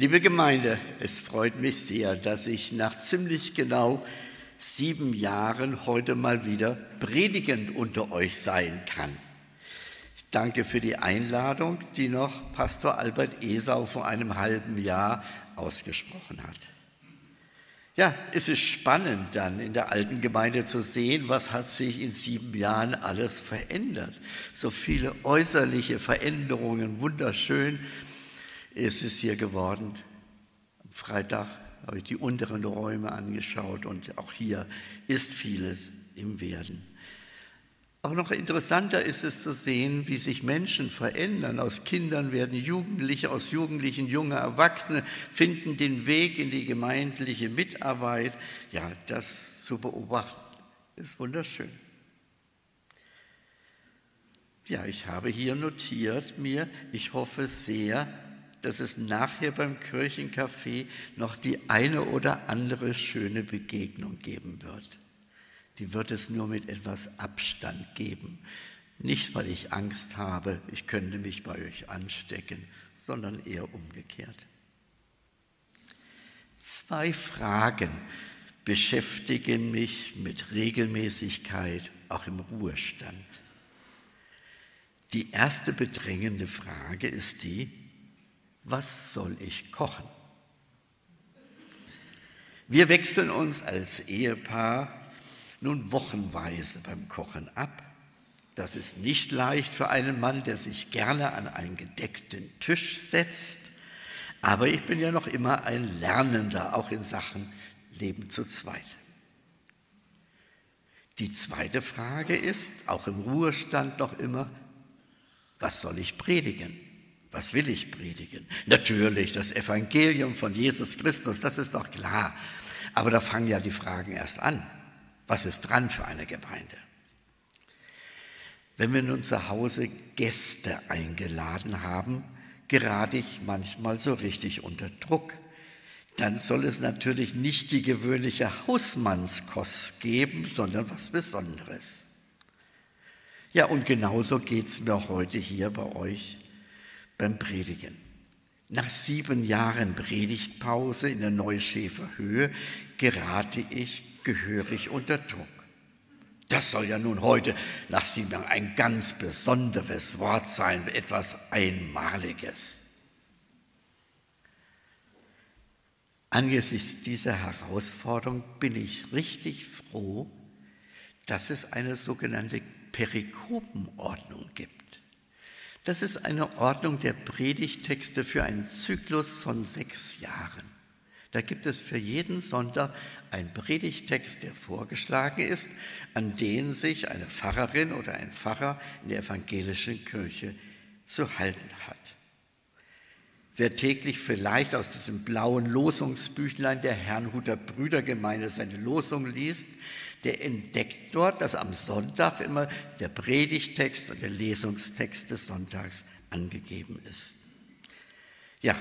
Liebe Gemeinde, es freut mich sehr, dass ich nach ziemlich genau sieben Jahren heute mal wieder predigend unter euch sein kann. Ich danke für die Einladung, die noch Pastor Albert Esau vor einem halben Jahr ausgesprochen hat. Ja, es ist spannend dann in der alten Gemeinde zu sehen, was hat sich in sieben Jahren alles verändert. So viele äußerliche Veränderungen, wunderschön ist es hier geworden. Am Freitag habe ich die unteren Räume angeschaut und auch hier ist vieles im Werden. Auch noch interessanter ist es zu sehen, wie sich Menschen verändern. Aus Kindern werden Jugendliche, aus Jugendlichen junge Erwachsene, finden den Weg in die gemeindliche Mitarbeit. Ja, das zu beobachten ist wunderschön. Ja, ich habe hier notiert mir, ich hoffe sehr, dass es nachher beim Kirchencafé noch die eine oder andere schöne Begegnung geben wird die wird es nur mit etwas Abstand geben. Nicht, weil ich Angst habe, ich könnte mich bei euch anstecken, sondern eher umgekehrt. Zwei Fragen beschäftigen mich mit Regelmäßigkeit auch im Ruhestand. Die erste bedrängende Frage ist die, was soll ich kochen? Wir wechseln uns als Ehepaar nun wochenweise beim Kochen ab. Das ist nicht leicht für einen Mann, der sich gerne an einen gedeckten Tisch setzt. Aber ich bin ja noch immer ein Lernender, auch in Sachen Leben zu zweit. Die zweite Frage ist, auch im Ruhestand noch immer, was soll ich predigen? Was will ich predigen? Natürlich das Evangelium von Jesus Christus, das ist doch klar. Aber da fangen ja die Fragen erst an. Was ist dran für eine Gemeinde? Wenn wir nun zu Hause Gäste eingeladen haben, gerate ich manchmal so richtig unter Druck. Dann soll es natürlich nicht die gewöhnliche Hausmannskost geben, sondern was Besonderes. Ja, und genauso geht es mir heute hier bei euch beim Predigen. Nach sieben Jahren Predigtpause in der Neuschäfer Höhe gerate ich gehörig unter Druck. Das soll ja nun heute nach Sieben ein ganz besonderes Wort sein, etwas Einmaliges. Angesichts dieser Herausforderung bin ich richtig froh, dass es eine sogenannte Perikopenordnung gibt. Das ist eine Ordnung der Predigtexte für einen Zyklus von sechs Jahren. Da gibt es für jeden Sonntag einen Predigtext, der vorgeschlagen ist, an den sich eine Pfarrerin oder ein Pfarrer in der evangelischen Kirche zu halten hat. Wer täglich vielleicht aus diesem blauen Losungsbüchlein der Herrnhuter Brüdergemeinde seine Losung liest, der entdeckt dort, dass am Sonntag immer der Predigtext und der Lesungstext des Sonntags angegeben ist. Ja,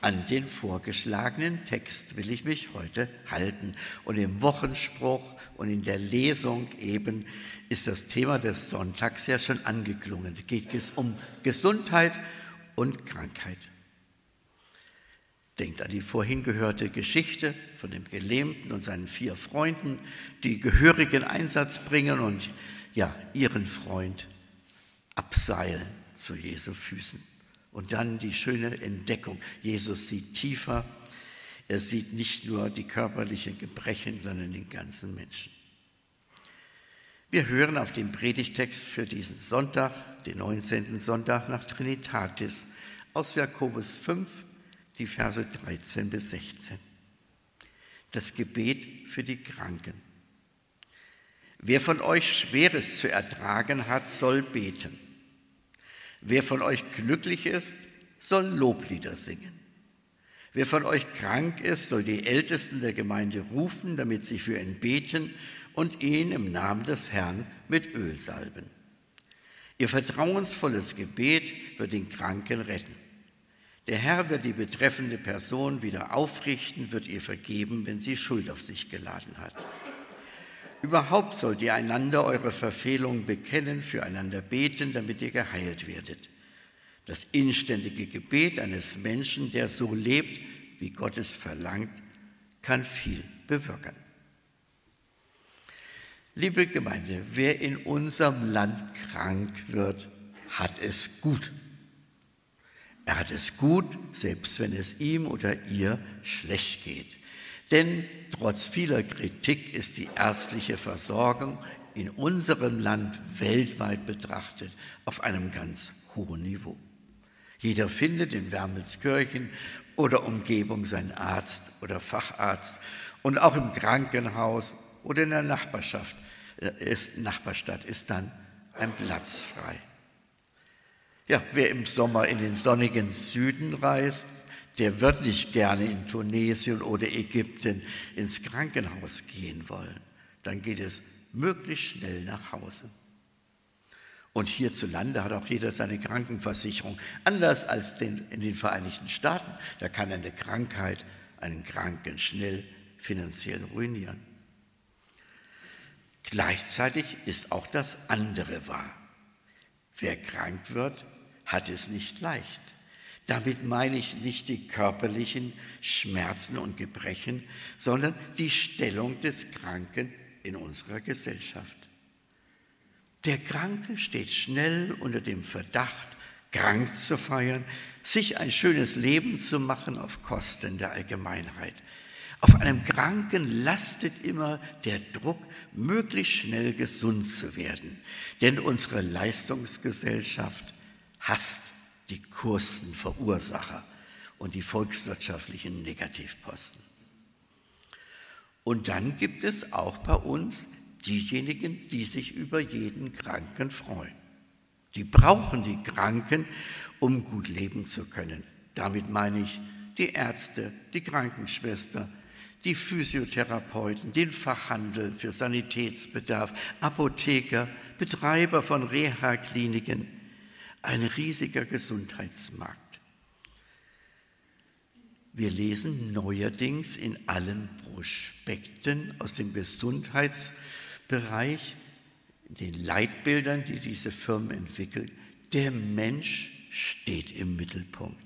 an den vorgeschlagenen Text will ich mich heute halten. Und im Wochenspruch und in der Lesung eben ist das Thema des Sonntags ja schon angeklungen. Es geht um Gesundheit und Krankheit. Denkt an die vorhin gehörte Geschichte von dem Gelähmten und seinen vier Freunden, die gehörigen Einsatz bringen und ja, ihren Freund abseilen zu Jesu Füßen. Und dann die schöne Entdeckung. Jesus sieht tiefer. Er sieht nicht nur die körperlichen Gebrechen, sondern den ganzen Menschen. Wir hören auf den Predigtext für diesen Sonntag, den 19. Sonntag nach Trinitatis, aus Jakobus 5, die Verse 13 bis 16. Das Gebet für die Kranken. Wer von euch Schweres zu ertragen hat, soll beten. Wer von euch glücklich ist, soll Loblieder singen. Wer von euch krank ist, soll die Ältesten der Gemeinde rufen, damit sie für ihn beten und ihn im Namen des Herrn mit Öl salben. Ihr vertrauensvolles Gebet wird den Kranken retten. Der Herr wird die betreffende Person wieder aufrichten, wird ihr vergeben, wenn sie Schuld auf sich geladen hat. Überhaupt sollt ihr einander eure Verfehlungen bekennen, füreinander beten, damit ihr geheilt werdet. Das inständige Gebet eines Menschen, der so lebt, wie Gott es verlangt, kann viel bewirken. Liebe Gemeinde, wer in unserem Land krank wird, hat es gut. Er hat es gut, selbst wenn es ihm oder ihr schlecht geht. Denn trotz vieler Kritik ist die ärztliche Versorgung in unserem Land weltweit betrachtet auf einem ganz hohen Niveau. Jeder findet in Wermelskirchen oder Umgebung seinen Arzt oder Facharzt und auch im Krankenhaus oder in der Nachbarschaft ist, Nachbarstadt ist dann ein Platz frei. Ja, wer im Sommer in den sonnigen Süden reist, der wird nicht gerne in Tunesien oder Ägypten ins Krankenhaus gehen wollen. Dann geht es möglichst schnell nach Hause. Und hierzulande hat auch jeder seine Krankenversicherung. Anders als den, in den Vereinigten Staaten. Da kann eine Krankheit einen Kranken schnell finanziell ruinieren. Gleichzeitig ist auch das andere wahr. Wer krank wird, hat es nicht leicht. Damit meine ich nicht die körperlichen Schmerzen und Gebrechen, sondern die Stellung des Kranken in unserer Gesellschaft. Der Kranke steht schnell unter dem Verdacht, krank zu feiern, sich ein schönes Leben zu machen auf Kosten der Allgemeinheit. Auf einem Kranken lastet immer der Druck, möglichst schnell gesund zu werden. Denn unsere Leistungsgesellschaft hasst die Kostenverursacher und die volkswirtschaftlichen Negativposten. Und dann gibt es auch bei uns diejenigen, die sich über jeden Kranken freuen. Die brauchen die Kranken, um gut leben zu können. Damit meine ich die Ärzte, die Krankenschwester, die Physiotherapeuten, den Fachhandel für Sanitätsbedarf, Apotheker, Betreiber von Reha-Kliniken, ein riesiger Gesundheitsmarkt. Wir lesen neuerdings in allen Prospekten aus dem Gesundheitsbereich, den Leitbildern, die diese Firmen entwickeln, der Mensch steht im Mittelpunkt.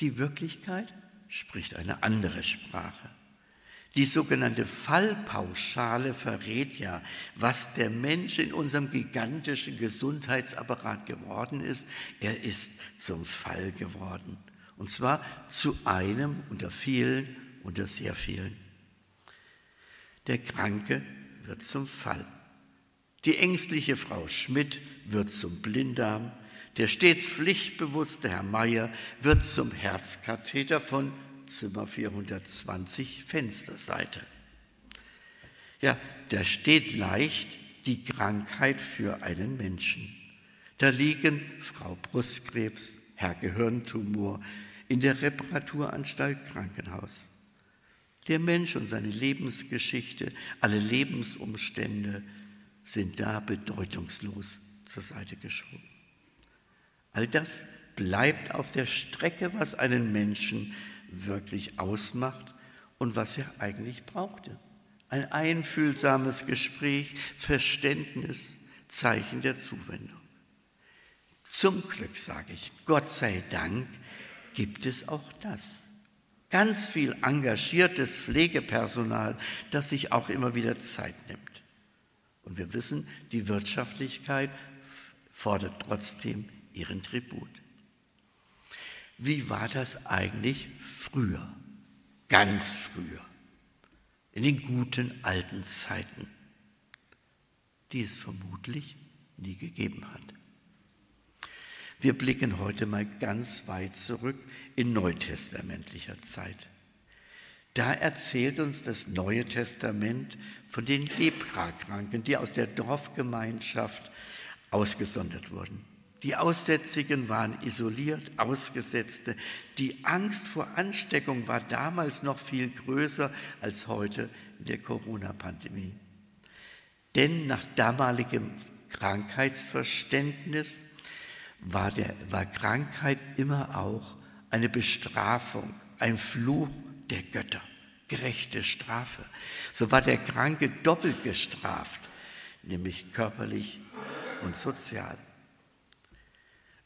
Die Wirklichkeit spricht eine andere Sprache. Die sogenannte Fallpauschale verrät ja, was der Mensch in unserem gigantischen Gesundheitsapparat geworden ist. Er ist zum Fall geworden. Und zwar zu einem unter vielen, unter sehr vielen. Der Kranke wird zum Fall. Die ängstliche Frau Schmidt wird zum Blinddarm. Der stets pflichtbewusste Herr Meier wird zum Herzkatheter von Zimmer 420 Fensterseite. Ja, da steht leicht die Krankheit für einen Menschen. Da liegen Frau Brustkrebs, Herr Gehirntumor in der Reparaturanstalt Krankenhaus. Der Mensch und seine Lebensgeschichte, alle Lebensumstände sind da bedeutungslos zur Seite geschoben. All das bleibt auf der Strecke, was einen Menschen wirklich ausmacht und was er eigentlich brauchte. Ein einfühlsames Gespräch, Verständnis, Zeichen der Zuwendung. Zum Glück sage ich, Gott sei Dank gibt es auch das. Ganz viel engagiertes Pflegepersonal, das sich auch immer wieder Zeit nimmt. Und wir wissen, die Wirtschaftlichkeit fordert trotzdem ihren Tribut. Wie war das eigentlich früher? Ganz früher. In den guten alten Zeiten, die es vermutlich nie gegeben hat. Wir blicken heute mal ganz weit zurück in neutestamentlicher Zeit. Da erzählt uns das Neue Testament von den Leprakranken, die aus der Dorfgemeinschaft ausgesondert wurden. Die Aussätzigen waren isoliert, Ausgesetzte. Die Angst vor Ansteckung war damals noch viel größer als heute in der Corona-Pandemie. Denn nach damaligem Krankheitsverständnis war, der, war Krankheit immer auch eine Bestrafung, ein Fluch der Götter, gerechte Strafe. So war der Kranke doppelt gestraft, nämlich körperlich und sozial.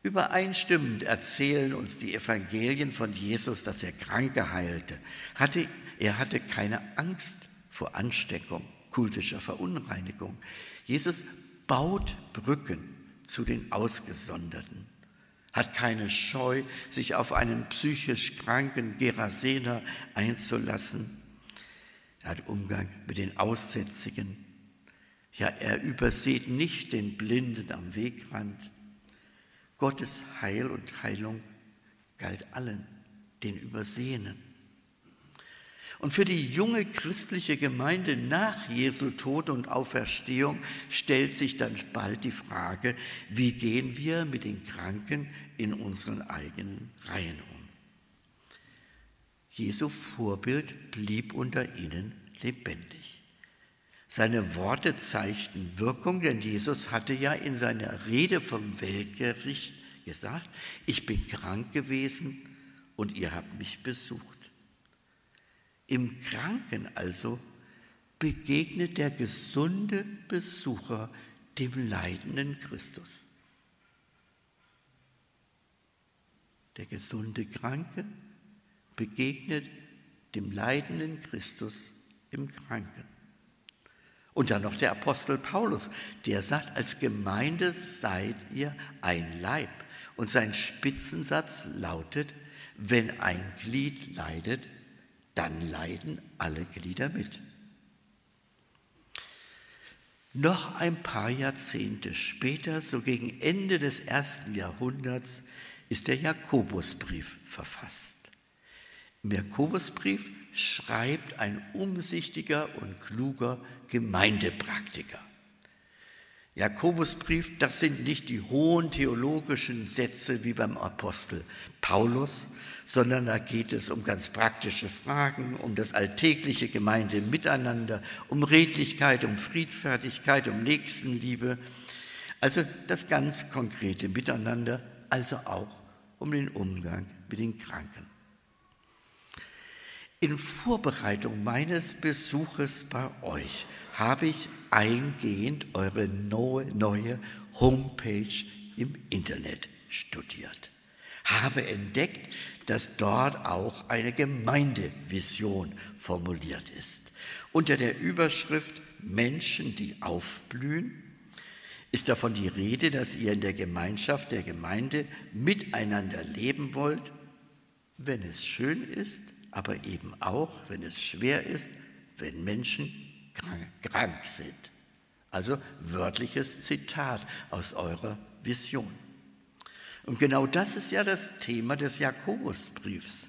Übereinstimmend erzählen uns die Evangelien von Jesus, dass er Kranke heilte. Hatte, er hatte keine Angst vor Ansteckung, kultischer Verunreinigung. Jesus baut Brücken zu den Ausgesonderten, hat keine Scheu, sich auf einen psychisch kranken Gerasener einzulassen. Er hat Umgang mit den Aussätzigen. Ja, er übersieht nicht den Blinden am Wegrand. Gottes Heil und Heilung galt allen, den Übersehenen. Und für die junge christliche Gemeinde nach Jesu Tod und Auferstehung stellt sich dann bald die Frage, wie gehen wir mit den Kranken in unseren eigenen Reihen um? Jesu Vorbild blieb unter ihnen lebendig. Seine Worte zeigten Wirkung, denn Jesus hatte ja in seiner Rede vom Weltgericht gesagt, ich bin krank gewesen und ihr habt mich besucht. Im Kranken also begegnet der gesunde Besucher dem leidenden Christus. Der gesunde Kranke begegnet dem leidenden Christus im Kranken. Und dann noch der Apostel Paulus, der sagt, als Gemeinde seid ihr ein Leib. Und sein Spitzensatz lautet, wenn ein Glied leidet, dann leiden alle Glieder mit. Noch ein paar Jahrzehnte später, so gegen Ende des ersten Jahrhunderts, ist der Jakobusbrief verfasst. Im Jakobusbrief schreibt ein umsichtiger und kluger Gemeindepraktiker. Jakobusbrief, das sind nicht die hohen theologischen Sätze wie beim Apostel Paulus, sondern da geht es um ganz praktische Fragen, um das alltägliche Gemeindemiteinander, um Redlichkeit, um Friedfertigkeit, um Nächstenliebe, also das ganz konkrete Miteinander, also auch um den Umgang mit den Kranken. In Vorbereitung meines Besuches bei euch habe ich eingehend eure neue Homepage im Internet studiert, habe entdeckt, dass dort auch eine Gemeindevision formuliert ist. Unter der Überschrift Menschen, die aufblühen, ist davon die Rede, dass ihr in der Gemeinschaft der Gemeinde miteinander leben wollt, wenn es schön ist aber eben auch, wenn es schwer ist, wenn Menschen krank sind. Also wörtliches Zitat aus eurer Vision. Und genau das ist ja das Thema des Jakobusbriefs.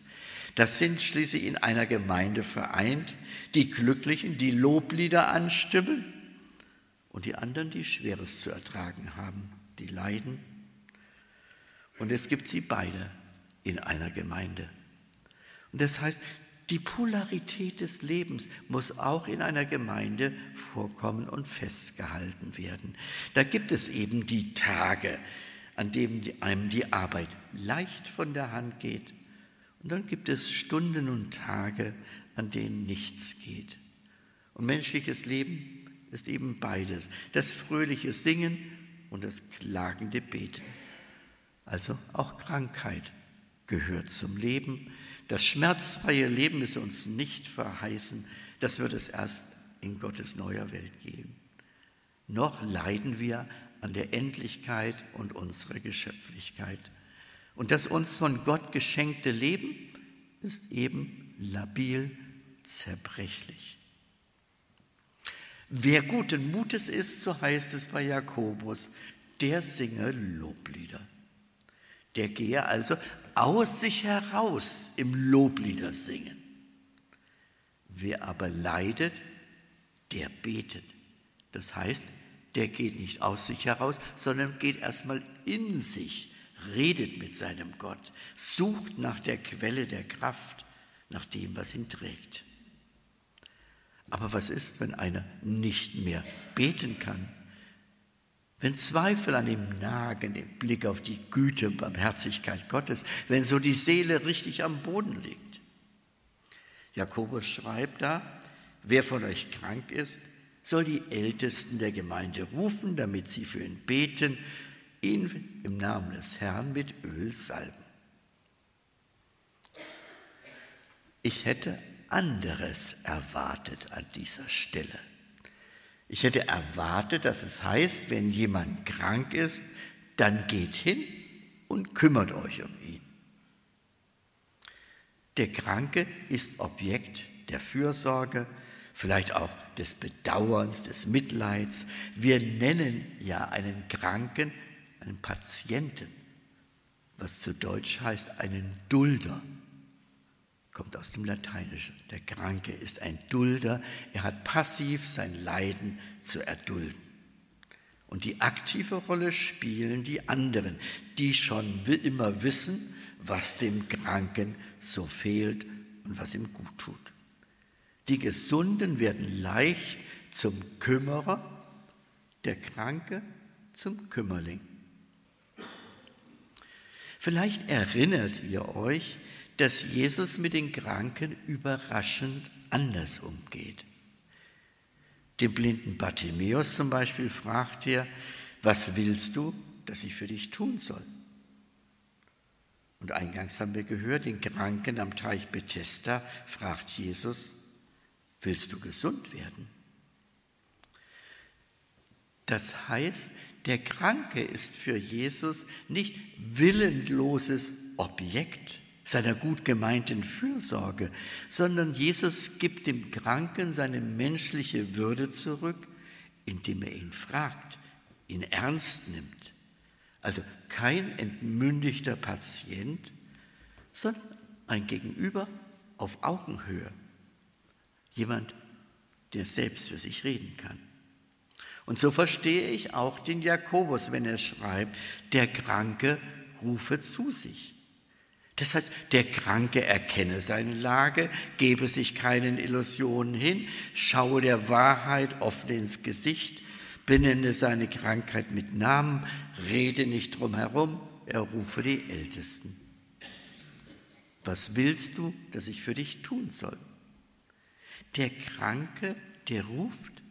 Das sind schließlich in einer Gemeinde vereint, die Glücklichen, die Loblieder anstimmen und die anderen, die Schweres zu ertragen haben, die leiden. Und es gibt sie beide in einer Gemeinde. Und das heißt, die Polarität des Lebens muss auch in einer Gemeinde vorkommen und festgehalten werden. Da gibt es eben die Tage, an denen einem die Arbeit leicht von der Hand geht. Und dann gibt es Stunden und Tage, an denen nichts geht. Und menschliches Leben ist eben beides. Das fröhliche Singen und das klagende Beten. Also auch Krankheit gehört zum Leben das schmerzfreie Leben ist uns nicht verheißen. Das wird es erst in Gottes neuer Welt geben. Noch leiden wir an der Endlichkeit und unserer Geschöpflichkeit. Und das uns von Gott geschenkte Leben ist eben labil, zerbrechlich. Wer guten Mutes ist, so heißt es bei Jakobus, der singe Loblieder. Der gehe also aus sich heraus im Loblieder singen. Wer aber leidet, der betet. Das heißt, der geht nicht aus sich heraus, sondern geht erstmal in sich, redet mit seinem Gott, sucht nach der Quelle der Kraft, nach dem, was ihn trägt. Aber was ist, wenn einer nicht mehr beten kann? Wenn Zweifel an ihm nagen im Blick auf die Güte und Barmherzigkeit Gottes, wenn so die Seele richtig am Boden liegt. Jakobus schreibt da, wer von euch krank ist, soll die Ältesten der Gemeinde rufen, damit sie für ihn beten. ihn im Namen des Herrn mit Öl salben. Ich hätte anderes erwartet an dieser Stelle. Ich hätte erwartet, dass es heißt, wenn jemand krank ist, dann geht hin und kümmert euch um ihn. Der Kranke ist Objekt der Fürsorge, vielleicht auch des Bedauerns, des Mitleids. Wir nennen ja einen Kranken einen Patienten, was zu Deutsch heißt einen Dulder. Kommt aus dem Lateinischen. Der Kranke ist ein Dulder. Er hat passiv sein Leiden zu erdulden. Und die aktive Rolle spielen die anderen, die schon immer wissen, was dem Kranken so fehlt und was ihm gut tut. Die Gesunden werden leicht zum Kümmerer, der Kranke zum Kümmerling. Vielleicht erinnert ihr euch, dass Jesus mit den Kranken überraschend anders umgeht. Dem blinden Bartimäus zum Beispiel fragt er, was willst du, dass ich für dich tun soll? Und eingangs haben wir gehört, den Kranken am Teich Bethesda fragt Jesus, willst du gesund werden? Das heißt, der Kranke ist für Jesus nicht willenloses Objekt seiner gut gemeinten Fürsorge, sondern Jesus gibt dem Kranken seine menschliche Würde zurück, indem er ihn fragt, ihn ernst nimmt also kein entmündigter Patient, sondern ein Gegenüber auf Augenhöhe. Jemand, der selbst für sich reden kann. Und so verstehe ich auch den Jakobus, wenn er schreibt, der Kranke rufe zu sich. Das heißt, der Kranke erkenne seine Lage, gebe sich keinen Illusionen hin, schaue der Wahrheit offen ins Gesicht benenne seine Krankheit mit Namen, rede nicht drum herum, er rufe die Ältesten. Was willst du, dass ich für dich tun soll? Der Kranke, der ruft,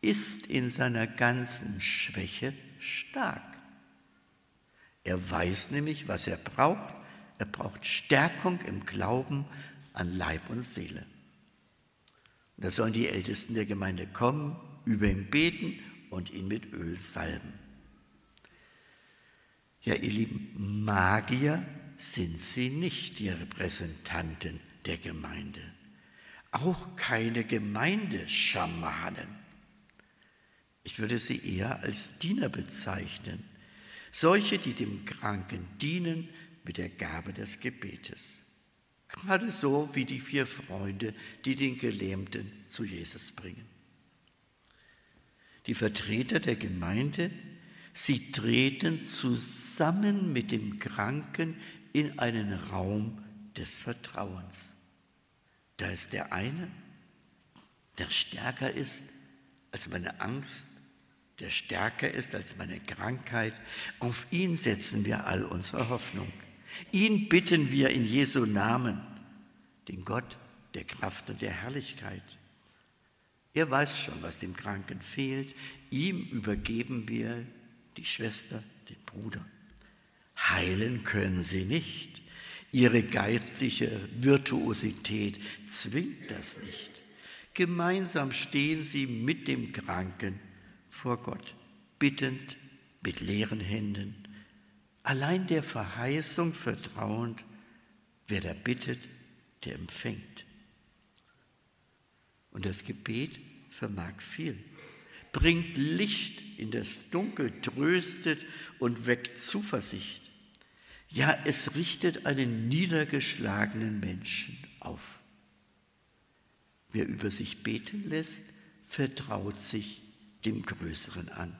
ist in seiner ganzen Schwäche stark. Er weiß nämlich, was er braucht. Er braucht Stärkung im Glauben an Leib und Seele. Und da sollen die Ältesten der Gemeinde kommen, über ihn beten und ihn mit Öl salben. Ja, ihr lieben Magier sind sie nicht, die Repräsentanten der Gemeinde. Auch keine Gemeindeschamanen. Ich würde sie eher als Diener bezeichnen. Solche, die dem Kranken dienen mit der Gabe des Gebetes. Gerade so wie die vier Freunde, die den Gelähmten zu Jesus bringen die Vertreter der Gemeinde, sie treten zusammen mit dem Kranken in einen Raum des Vertrauens. Da ist der eine, der stärker ist als meine Angst, der stärker ist als meine Krankheit. Auf ihn setzen wir all unsere Hoffnung. Ihn bitten wir in Jesu Namen, den Gott der Kraft und der Herrlichkeit. Er weiß schon, was dem Kranken fehlt. Ihm übergeben wir die Schwester, den Bruder. Heilen können sie nicht. Ihre geistige Virtuosität zwingt das nicht. Gemeinsam stehen sie mit dem Kranken vor Gott, bittend, mit leeren Händen, allein der Verheißung vertrauend, wer da bittet, der empfängt. Und das Gebet vermag viel, bringt Licht in das Dunkel, tröstet und weckt Zuversicht. Ja, es richtet einen niedergeschlagenen Menschen auf. Wer über sich beten lässt, vertraut sich dem Größeren an,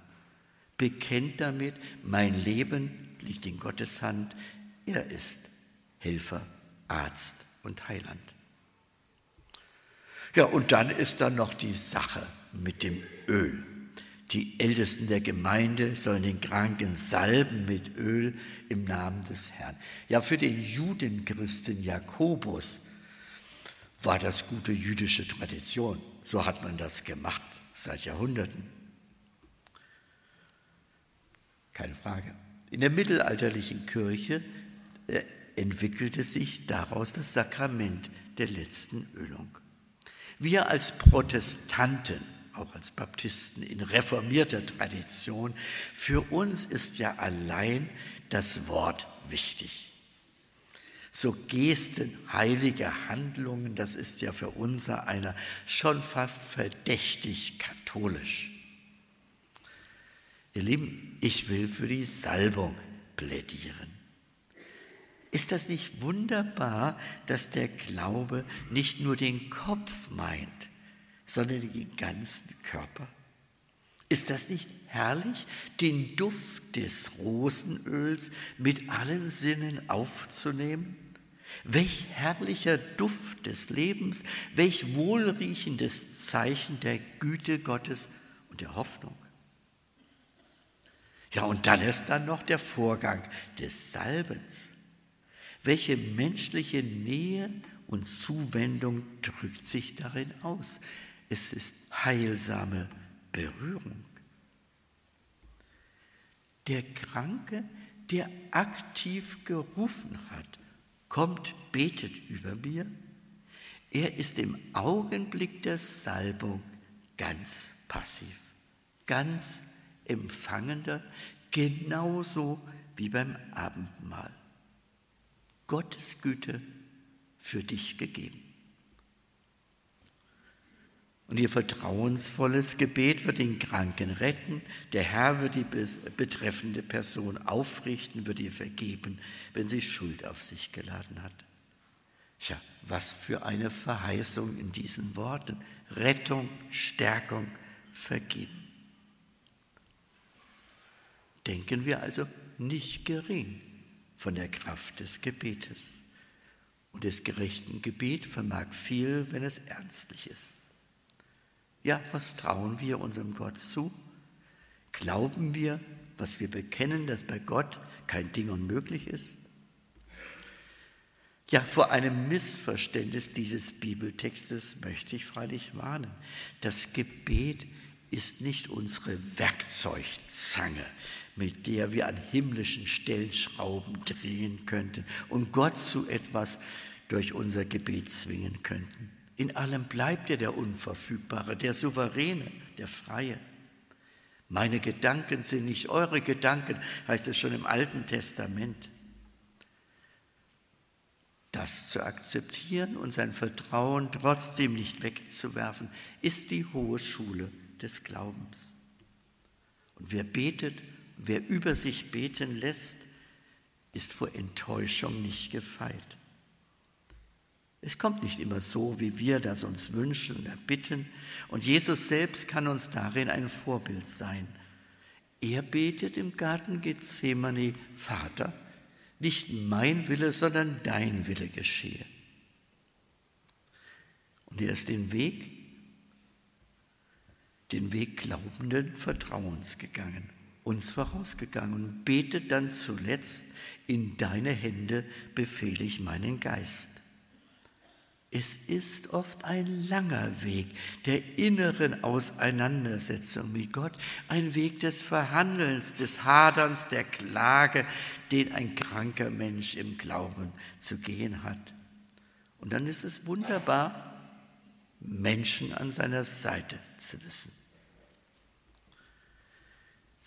bekennt damit, mein Leben liegt in Gottes Hand, er ist Helfer, Arzt und Heiland. Ja, und dann ist da noch die Sache mit dem Öl. Die Ältesten der Gemeinde sollen den Kranken salben mit Öl im Namen des Herrn. Ja, für den Judenchristen Jakobus war das gute jüdische Tradition. So hat man das gemacht seit Jahrhunderten. Keine Frage. In der mittelalterlichen Kirche äh, entwickelte sich daraus das Sakrament der letzten Ölung. Wir als Protestanten, auch als Baptisten in reformierter Tradition, für uns ist ja allein das Wort wichtig. So Gesten heiliger Handlungen, das ist ja für unser einer schon fast verdächtig katholisch. Ihr Lieben, ich will für die Salbung plädieren. Ist das nicht wunderbar, dass der Glaube nicht nur den Kopf meint, sondern den ganzen Körper? Ist das nicht herrlich, den Duft des Rosenöls mit allen Sinnen aufzunehmen? Welch herrlicher Duft des Lebens, welch wohlriechendes Zeichen der Güte Gottes und der Hoffnung. Ja, und dann ist dann noch der Vorgang des Salbens. Welche menschliche Nähe und Zuwendung drückt sich darin aus? Es ist heilsame Berührung. Der Kranke, der aktiv gerufen hat, kommt, betet über mir. Er ist im Augenblick der Salbung ganz passiv, ganz empfangender, genauso wie beim Abendmahl. Gottes Güte für dich gegeben. Und ihr vertrauensvolles Gebet wird den Kranken retten. Der Herr wird die betreffende Person aufrichten, wird ihr vergeben, wenn sie Schuld auf sich geladen hat. Tja, was für eine Verheißung in diesen Worten. Rettung, Stärkung, Vergeben. Denken wir also nicht gering von der Kraft des Gebetes. Und das gerechten Gebet vermag viel, wenn es ernstlich ist. Ja, was trauen wir unserem Gott zu? Glauben wir, was wir bekennen, dass bei Gott kein Ding unmöglich ist? Ja, vor einem Missverständnis dieses Bibeltextes möchte ich freilich warnen. Das Gebet ist nicht unsere Werkzeugzange, mit der wir an himmlischen Stellschrauben drehen könnten und Gott zu etwas durch unser Gebet zwingen könnten. In allem bleibt er der Unverfügbare, der Souveräne, der Freie. Meine Gedanken sind nicht eure Gedanken, heißt es schon im Alten Testament. Das zu akzeptieren und sein Vertrauen trotzdem nicht wegzuwerfen, ist die hohe Schule des Glaubens. Und wer betet, wer über sich beten lässt, ist vor Enttäuschung nicht gefeit. Es kommt nicht immer so, wie wir das uns wünschen und erbitten. Und Jesus selbst kann uns darin ein Vorbild sein. Er betet im Garten Gethsemane, Vater, nicht mein Wille, sondern dein Wille geschehe. Und er ist den Weg, den Weg glaubenden Vertrauens gegangen, uns vorausgegangen und betet dann zuletzt, in deine Hände befehle ich meinen Geist. Es ist oft ein langer Weg der inneren Auseinandersetzung mit Gott, ein Weg des Verhandelns, des Haderns, der Klage, den ein kranker Mensch im Glauben zu gehen hat. Und dann ist es wunderbar, Menschen an seiner Seite zu wissen.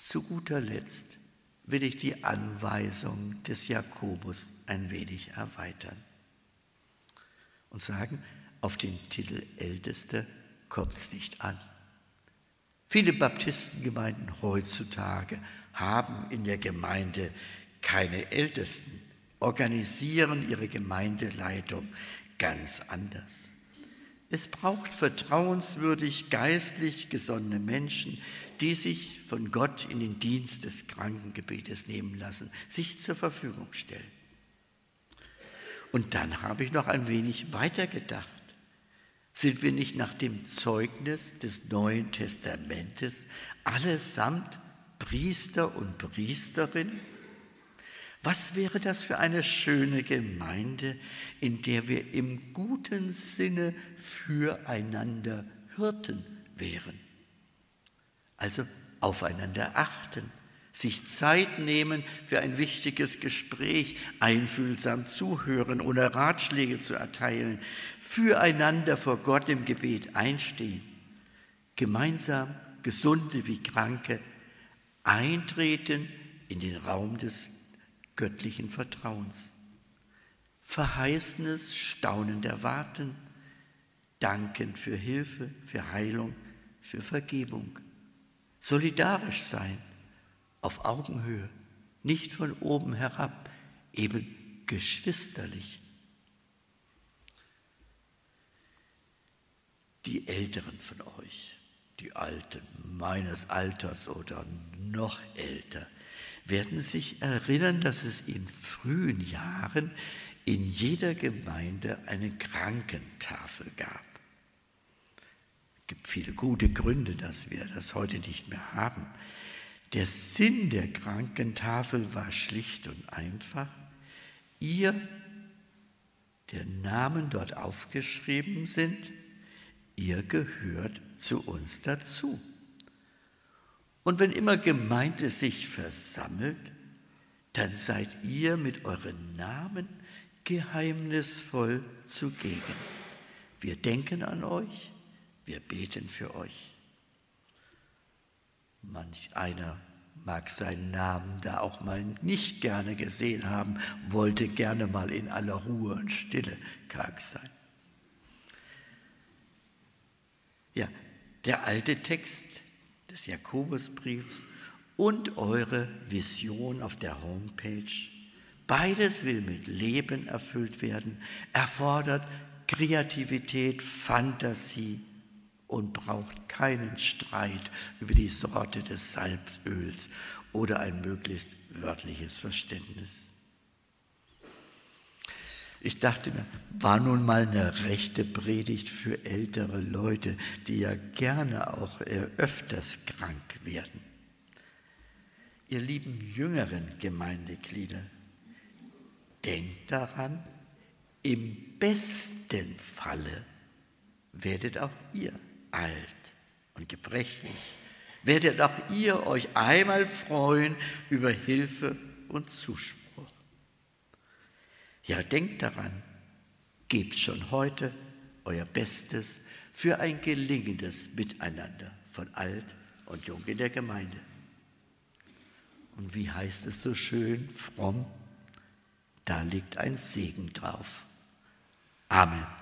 Zu guter Letzt will ich die Anweisung des Jakobus ein wenig erweitern und sagen, auf den Titel Älteste kommt es nicht an. Viele Baptistengemeinden heutzutage haben in der Gemeinde keine Ältesten, organisieren ihre Gemeindeleitung ganz anders. Es braucht vertrauenswürdig, geistlich gesonnene Menschen, die sich von Gott in den Dienst des Krankengebetes nehmen lassen, sich zur Verfügung stellen. Und dann habe ich noch ein wenig weitergedacht. Sind wir nicht nach dem Zeugnis des Neuen Testamentes allesamt Priester und Priesterinnen? Was wäre das für eine schöne Gemeinde, in der wir im guten Sinne füreinander Hirten wären? Also aufeinander achten, sich Zeit nehmen für ein wichtiges Gespräch, einfühlsam zuhören, ohne Ratschläge zu erteilen, füreinander vor Gott im Gebet einstehen, gemeinsam Gesunde wie Kranke eintreten in den Raum des göttlichen Vertrauens. Verheißenes, staunend erwarten, danken für Hilfe, für Heilung, für Vergebung. Solidarisch sein, auf Augenhöhe, nicht von oben herab, eben geschwisterlich. Die Älteren von euch, die Alten meines Alters oder noch älter, werden sich erinnern, dass es in frühen Jahren in jeder Gemeinde eine Krankentafel gab. Es gibt viele gute Gründe, dass wir das heute nicht mehr haben. Der Sinn der Krankentafel war schlicht und einfach, ihr, der Namen dort aufgeschrieben sind, ihr gehört zu uns dazu. Und wenn immer Gemeinde sich versammelt, dann seid ihr mit euren Namen geheimnisvoll zugegen. Wir denken an euch, wir beten für euch. Manch einer mag seinen Namen da auch mal nicht gerne gesehen haben, wollte gerne mal in aller Ruhe und Stille krank sein. Ja, der alte Text des Jakobusbriefs und eure Vision auf der Homepage. Beides will mit Leben erfüllt werden, erfordert Kreativität, Fantasie und braucht keinen Streit über die Sorte des Salböls oder ein möglichst wörtliches Verständnis. Ich dachte mir, war nun mal eine rechte Predigt für ältere Leute, die ja gerne auch öfters krank werden. Ihr lieben jüngeren Gemeindeglieder, denkt daran, im besten Falle werdet auch ihr alt und gebrechlich, werdet auch ihr euch einmal freuen über Hilfe und Zuspruch. Ja, denkt daran, gebt schon heute euer Bestes für ein gelingendes Miteinander von alt und jung in der Gemeinde. Und wie heißt es so schön, fromm? Da liegt ein Segen drauf. Amen.